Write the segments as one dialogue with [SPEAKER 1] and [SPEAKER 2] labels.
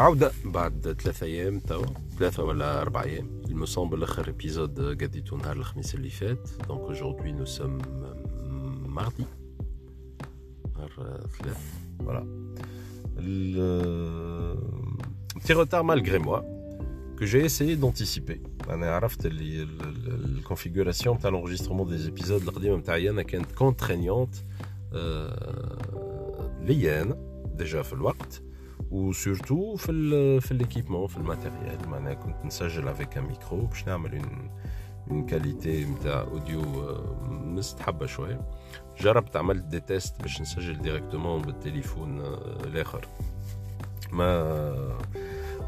[SPEAKER 1] عودة بعد ثلاثة أيام توا ثلاثة ولا أربع أيام il me semble آخر épisode قديتو نهار الخميس اللي فات donc aujourd'hui nous sommes mardi نهار ثلاث voilà le petit retard malgré moi que j'ai essayé d'anticiper انا عرفت اللي الكونفيغوراسيون تاع l'enregistrement des épisodes القديمه نتاعي انا كانت كونترينيونت ليا انا ديجا في الوقت و surtout في ال في l'équipement في ال matériel معناها كنت نسجل avec un micro باش نعمل une une qualité نتاع audio مستحبه شوية جربت عملت des tests باش نسجل directement بالتليفون الآخر ما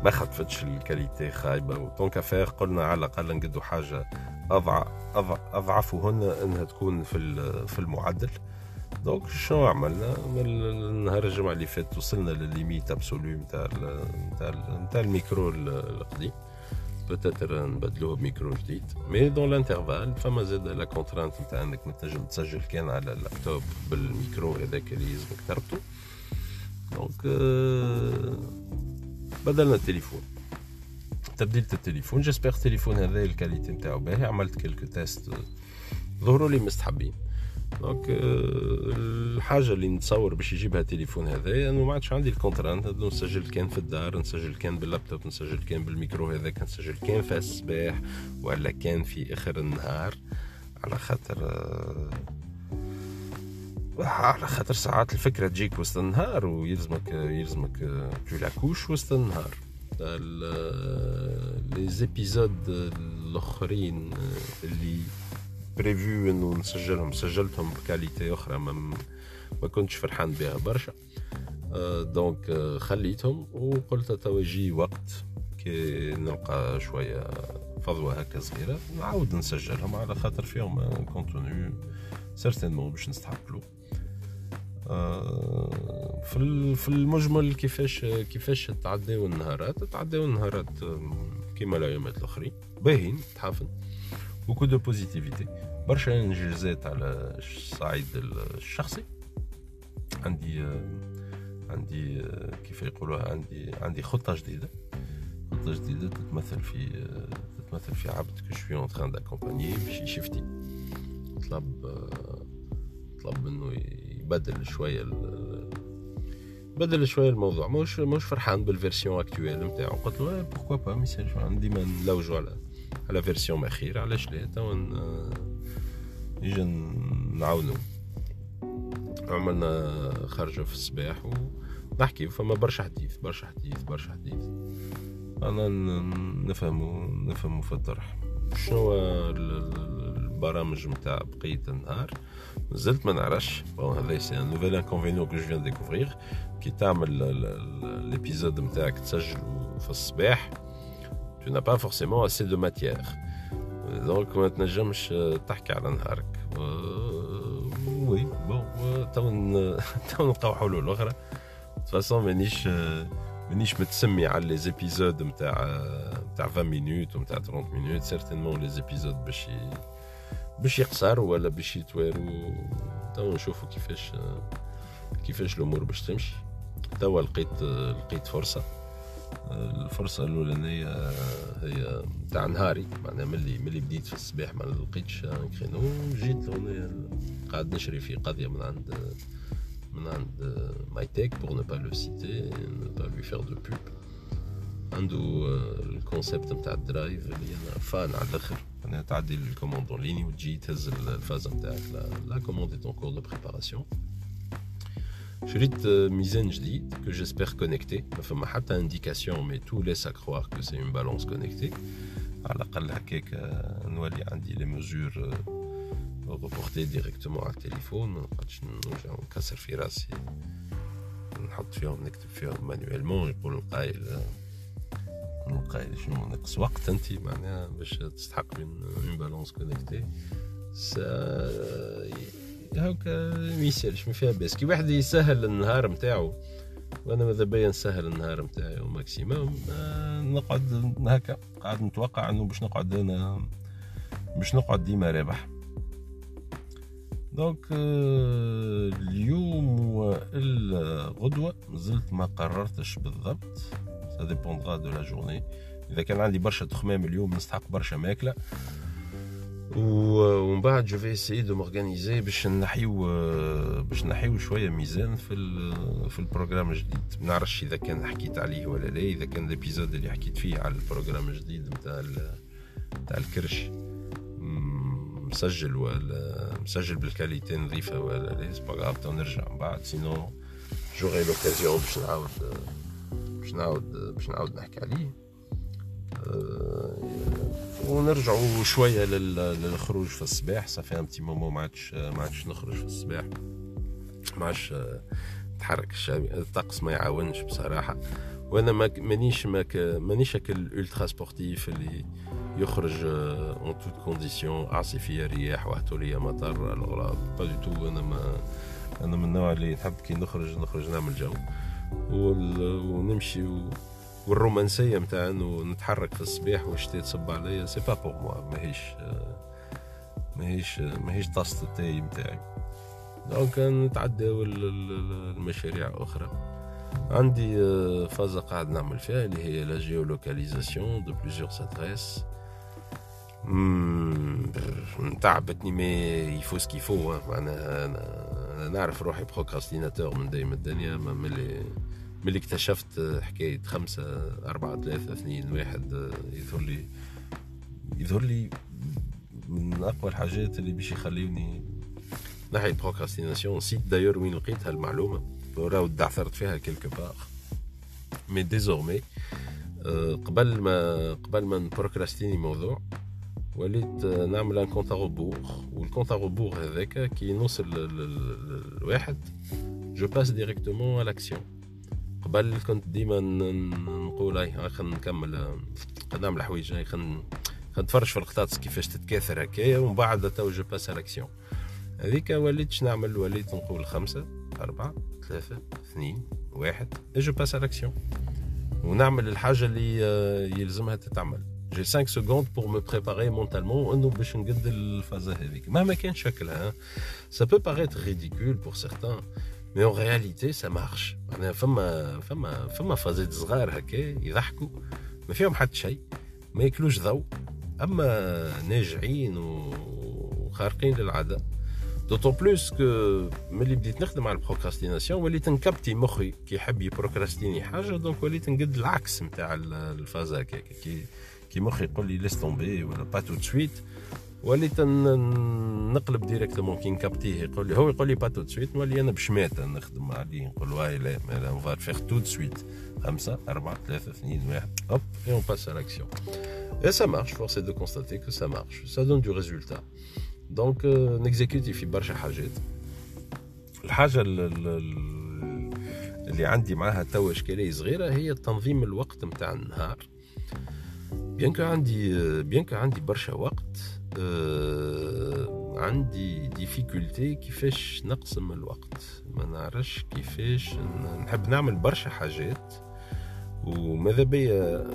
[SPEAKER 1] ما خطفتش ال qualité خايبة. و tant qu'à faire قلنا على الأقل نقدو حاجة اضعف أضعفهن إنها تكون في في المعدل. donc شنو عملنا؟ من نهار الجمعة اللي فات وصلنا للل limite absolue نتاع نتاع نتاع الميكرو القديم. peut-être نبدلوه بميكرو جديد. mais dans l'intervalle فما زاد la contrainte نتاع إنك ما تنجم تسجل كان على اللابتوب بالميكرو هذاك اللي يلزمك تربطو. donc بدلنا التليفون. تبديلة التليفون. j'espère التليفون هذا ال qualité نتاعو باهي. عملت quelques tests ظهروا لي مستحبين. donc الحاجة اللي نتصور باش يجيبها التليفون هذا أنه ما عادش عندي ال contrainte نسجل كان في الدار نسجل كان باللابتوب نسجل كان بالميكرو هذاك نسجل كان في الصباح ولا كان في آخر النهار. على خاطر على خاطر ساعات الفكرة تجيك وسط النهار ويلزمك يلزمك tu la couches وسط النهار. les épisodes الأخرين اللي prévu إنه نسجلهم. سجلتهم ب qualité أخرى ما, ما كنتش فرحان بها برشا. donc خليتهم وقلت توا يجي وقت كي نلقى شوية فضوه هكا صغيرة نعاود نسجلهم على خاطر فيهم contenu certainement باش نستحقلو. في في المجمل كيفاش كيفاش تعداو النهارات؟ تعداو النهارات كيما الأيامات الأخرين باهين تحافن beaucoup de positivité برشا انجازات على الصعيد الشخصي عندي عندي كيف يقولوها عندي عندي خطه جديده خطه جديده تتمثل في تتمثل في عبد que je suis en train d'accompagner باش يشفتي طلب طلب منه يبدل شوية بدل شوية الموضوع مش مش فرحان بال version actuelle نتاعو قلت له pourquoi pas ما يسالش ديما نلوجو على على version أخيرة علاش لا؟ تو يجي نعاونو. عملنا خرجة في الصباح ونحكي فما برشا حديث برشا حديث برشا حديث. أنا نفهمو نفهمو في الطرح. شنو البرامج نتاع بقية النهار؟ زلت ما نعرفش. bon هذا c'est un nouvel inconvénient que je viens de découvrir كي تعمل l'épisode نتاعك تسجلو في الصباح. Tu n'as pas forcément assez de matière. donc ما تنجمش تحكي على نهارك oui bon تو تو نلقاو حلول أخرى façon مانيش مانيش متسمي على les épisodes نتاع نتاع 20 minutes ونتاع 30 minutes certainement les épisodes باش باش يقصروا ولا باش يتواروا تو نشوفوا كيفاش كيفاش الأمور باش تمشي توا لقيت لقيت فرصه الفرصة الأولانية هي تاع نهاري معناها ملي ملي بديت في الصباح ما لقيتش créneau جيت لهنا قاعد نشري في قضية من عند من عند Mytek pour ne pas le citer ne pas lui faire de pub عنده ال concept نتاع ال drive اللي أنا fan على الآخر. أنا تعدي ال commande en ligne وتجي تهز الفازة نتاعك la commande est en cours de préparation شريت ميزان جديد que j'espère connecté ما فما حتى indication mais tout laisse croire que c'est une balance connectée. على الاقل هكاك نولي عندي les mesures reportées directement على التليفون ما نقعدش نرجع نكسر في راسي نحط فيهم نكتب فيهم manuellement يقول القايل القايل شنو نقص وقت انت معناها باش تستحق une balance connectée هاكا ما يسالش ما فيها باس كي واحد يسهل النهار نتاعو وأنا ماذا بيا نسهل النهار نتاعي maximum نقعد هكا. قاعد نتوقع إنه باش نقعد أنا باش نقعد ديما رابح. donc اليوم والغدوة زلت ما قررتش بالضبط. ça dépendra de la journée إذا كان عندي برشا تخمام اليوم نستحق برشا ماكلة. ومن بعد je vais essayer de m'organiser باش نحيو باش نحيو شوية ميزان في في ال programme الجديد ما نعرفش اذا كان حكيت عليه ولا لا اذا كان ال épisode اللي حكيت فيه على ال programme الجديد نتاع نتاع الكرش مسجل ولا مسجل بال qualité نظيفه ولا لا c'est pas tout نرجع من بعد sinon j'aurai l'occasion باش نعاود باش نعاود باش نعاود نحكي عليه ونرجعوا شوية للخروج في الصباح. ça fait un moment ما عادش ما عادش نخرج في الصباح. ما عادش تحرك الطقس ما يعاونش بصراحة. وأنا ما مانيش ما مانيش هاك ال ultra sportif اللي يخرج en toutes conditions عاصفيه رياح واحتوليه مطر alors pas du tout أنا ما أنا من النوع اللي نحب كي نخرج نخرج نعمل جو. ونمشي والرومانسية نتاع إنه نتحرك في الصباح والشتاء تصب عليا c'est pas pour moi ماهيش ماهيش ماهيش طاسه التاي نتاعي donc نتعداو المشاريع أخرى. عندي فازة قاعد نعمل فيها اللي هي la géolocalisation de plusieurs adresses تعبتني mais il vaut ce qu'il vaut معناها أنا نعرف روحي procrastinateur من دايما الدنيا ما ملي ملي اكتشفت حكاية خمسة أربعة ثلاثة اثنين واحد يظهر لي يظهر لي من أقوى الحاجات اللي باش يخليوني ناحية procrastination نسيت d'ailleurs وين لقيت هالمعلومة راهو عثرت فيها quelque part mais désormais قبل ما قبل ما نبروكراستيني موضوع وليت نعمل un compte à rebours وال compte à rebours هذاك كي نوصل للواحد je passe directement à l'action قبل كنت ديما نقول هاي خلينا نكمل خلينا نعمل حوايج خلينا نتفرج في القطاطس كيفاش تتكاثر هكايا ومن بعد تو je passe à l'action هذيك وليت نعمل؟ وليت نقول خمسة أربعة ثلاثة اثنين واحد je passe à l'action ونعمل الحاجة اللي يلزمها تتعمل. j'ai 5 secondes pour me préparer mentalement انه باش نقد الفازة هذيك مهما كان شكلها ça peut paraître ridicule pour certains mais en réalité ça marche معناها فما فما فما فازات صغار هكا يضحكوا ما فيهم حتى شيء ما ياكلوش ضوء. أما ناجعين وخارقين للعادة d'autant plus que ملي بديت نخدم على ال procrastination وليت نكابتي مخي كي يحب يبروكراستيني حاجة دونك وليت نقد العكس نتاع الفاز هكاك. كي كي مخي يقول لي laisse tomber ولا pas tout de suite وليت نقلب directement كي نكابتيه. يقول لي هو يقول لي pas tout de suite نولي أنا بشماتة نخدم عليه نقول له لا لا on va faire tout de suite خمسة أربعة ثلاثة اثنين واحد passe à l'action. Et ça marche. Force est de constater que ça marche. Ça donne du résultat. Donc euh, نكزيكوتي في برشا حاجات الحاجة اللي عندي معاها توا اشكاليه صغيرة هي تنظيم الوقت نتاع النهار. bien que عندي bien que عندي برشا وقت آه عندي difficulté كيفاش نقسم الوقت. ما نعرفش كيفاش نحب نعمل برشا حاجات. وماذا بيا؟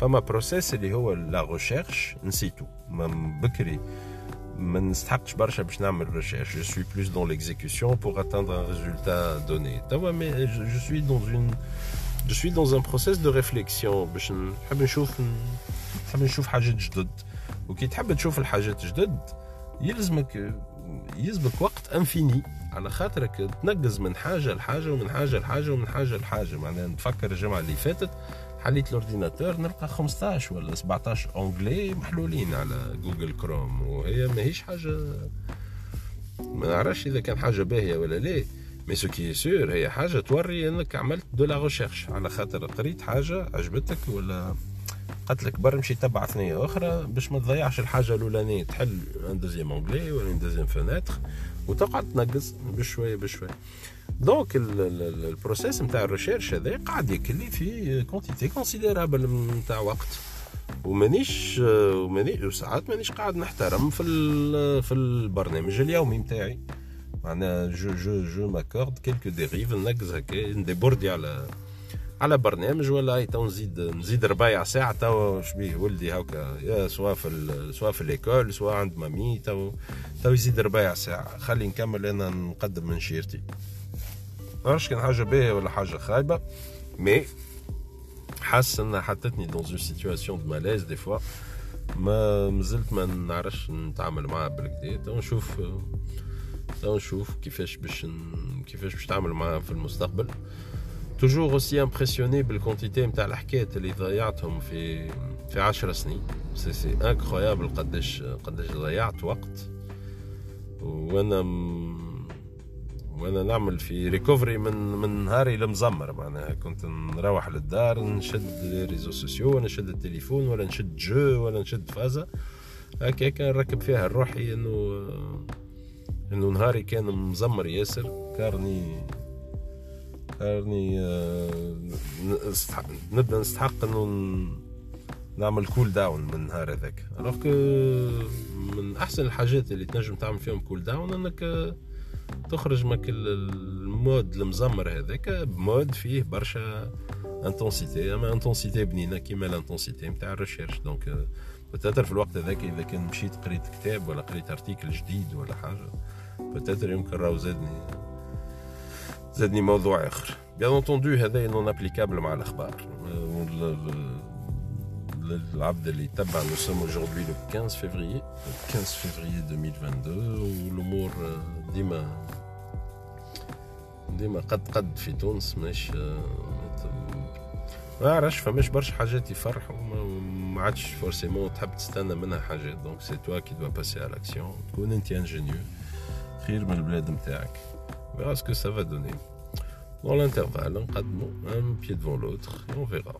[SPEAKER 1] فما process اللي هو la recherche نسيتو بكري ما نستحقش برشا باش نعمل recherche je suis plus dans l'exécution pour atteindre un résultat donné توا mais je suis dans un je suis dans un process de réflexion باش نحب نشوف نحب نشوف حاجات جدد. وكي تحب تشوف الحاجات جدد يلزمك يلزمك وقت infini على خاطرك تنقز من حاجة لحاجة ومن حاجة لحاجة ومن حاجة لحاجة. معناها نتفكر الجمعة اللي فاتت حليت ال ordinateur نلقى 15 ولا 17 onglets محلولين على جوجل كروم وهي ماهيش حاجة. ما نعرفش إذا كان حاجة باهية ولا لا mais ce qui est sûr هي حاجة توري إنك عملت de la recherche على خاطر قريت حاجة عجبتك ولا قالت لك بر مشي تبع ثنيه أخرى باش ما تضيعش الحاجة الأولانية تحل un deuxième onglet ولا une deuxième fenêtre وتقعد تنقز بشوية بشوية. donc ال process نتاع ال recherche هذا قاعد ياكل في quantité considérable نتاع وقت. ومانيش ومانيش ساعات مانيش قاعد نحترم في في البرنامج اليومي نتاعي معناها je je je m'accorde quelques dérives نقز هكا نديبوردي على على برنامج ولا تو نزيد نزيد ربايع ساعة تو شبيه ولدي هاكا يا سواء في سواء في l'école سواء عند مامي تو تو يزيد ربايع ساعة. خلي نكمل أنا نقدم من شيرتي. معرفش كان حاجة باهية ولا حاجة خايبة؟ mais حاسس إنها حطتني dans une situation de malaise des fois ما مازلت ما نعرفش نتعامل معها بالكدا. تو نشوف تو نشوف كيفاش باش كيفاش باش نتعامل معها في المستقبل. toujours aussi impressionné بالكونتيتي نتاع الحكايات اللي ضيعتهم في في 10 سنين. c'est c'est incroyable قداش قداش ضيعت وقت. وأنا وأنا نعمل في recovery من من نهاري المزمر معناها كنت نروح للدار نشد réseaux sociaux نشد التليفون ولا نشد jeu ولا نشد فازا هكاك نركب فيها روحي انه إنه نهاري كان مزمر ياسر. carrément carrément آه، نبدأ نستحق إنه نعمل cool down من النهار هذاك. alors من أحسن الحاجات اللي تنجم تعمل فيهم cool down إنك تخرج م هاك ال mood المزمر هذاك ب mood فيه برشا intensité أما intensité بنينة كيما ال intensité نتاع ال recherche. donc peut-être في الوقت هذاك إذا كان مشيت قريت كتاب ولا قريت article جديد ولا حاجة peut-être يمكن راهو زادني زادني موضوع اخر bien entendu هذا non applicable مع الاخبار العبد اللي تبع nous sommes aujourd'hui le 15 février le 15 février 2022 والامور ديما ديما قد قد في تونس مش ما عرفش فماش برشا حاجات يفرحوا ما عادش forcément تحب تستنى منها حاجات donc c'est toi qui dois passer à l'action تكون انت ingénieux خير من البلاد نتاعك ça va donner. Dans l'intervalle, de un pied devant l'autre, et on verra.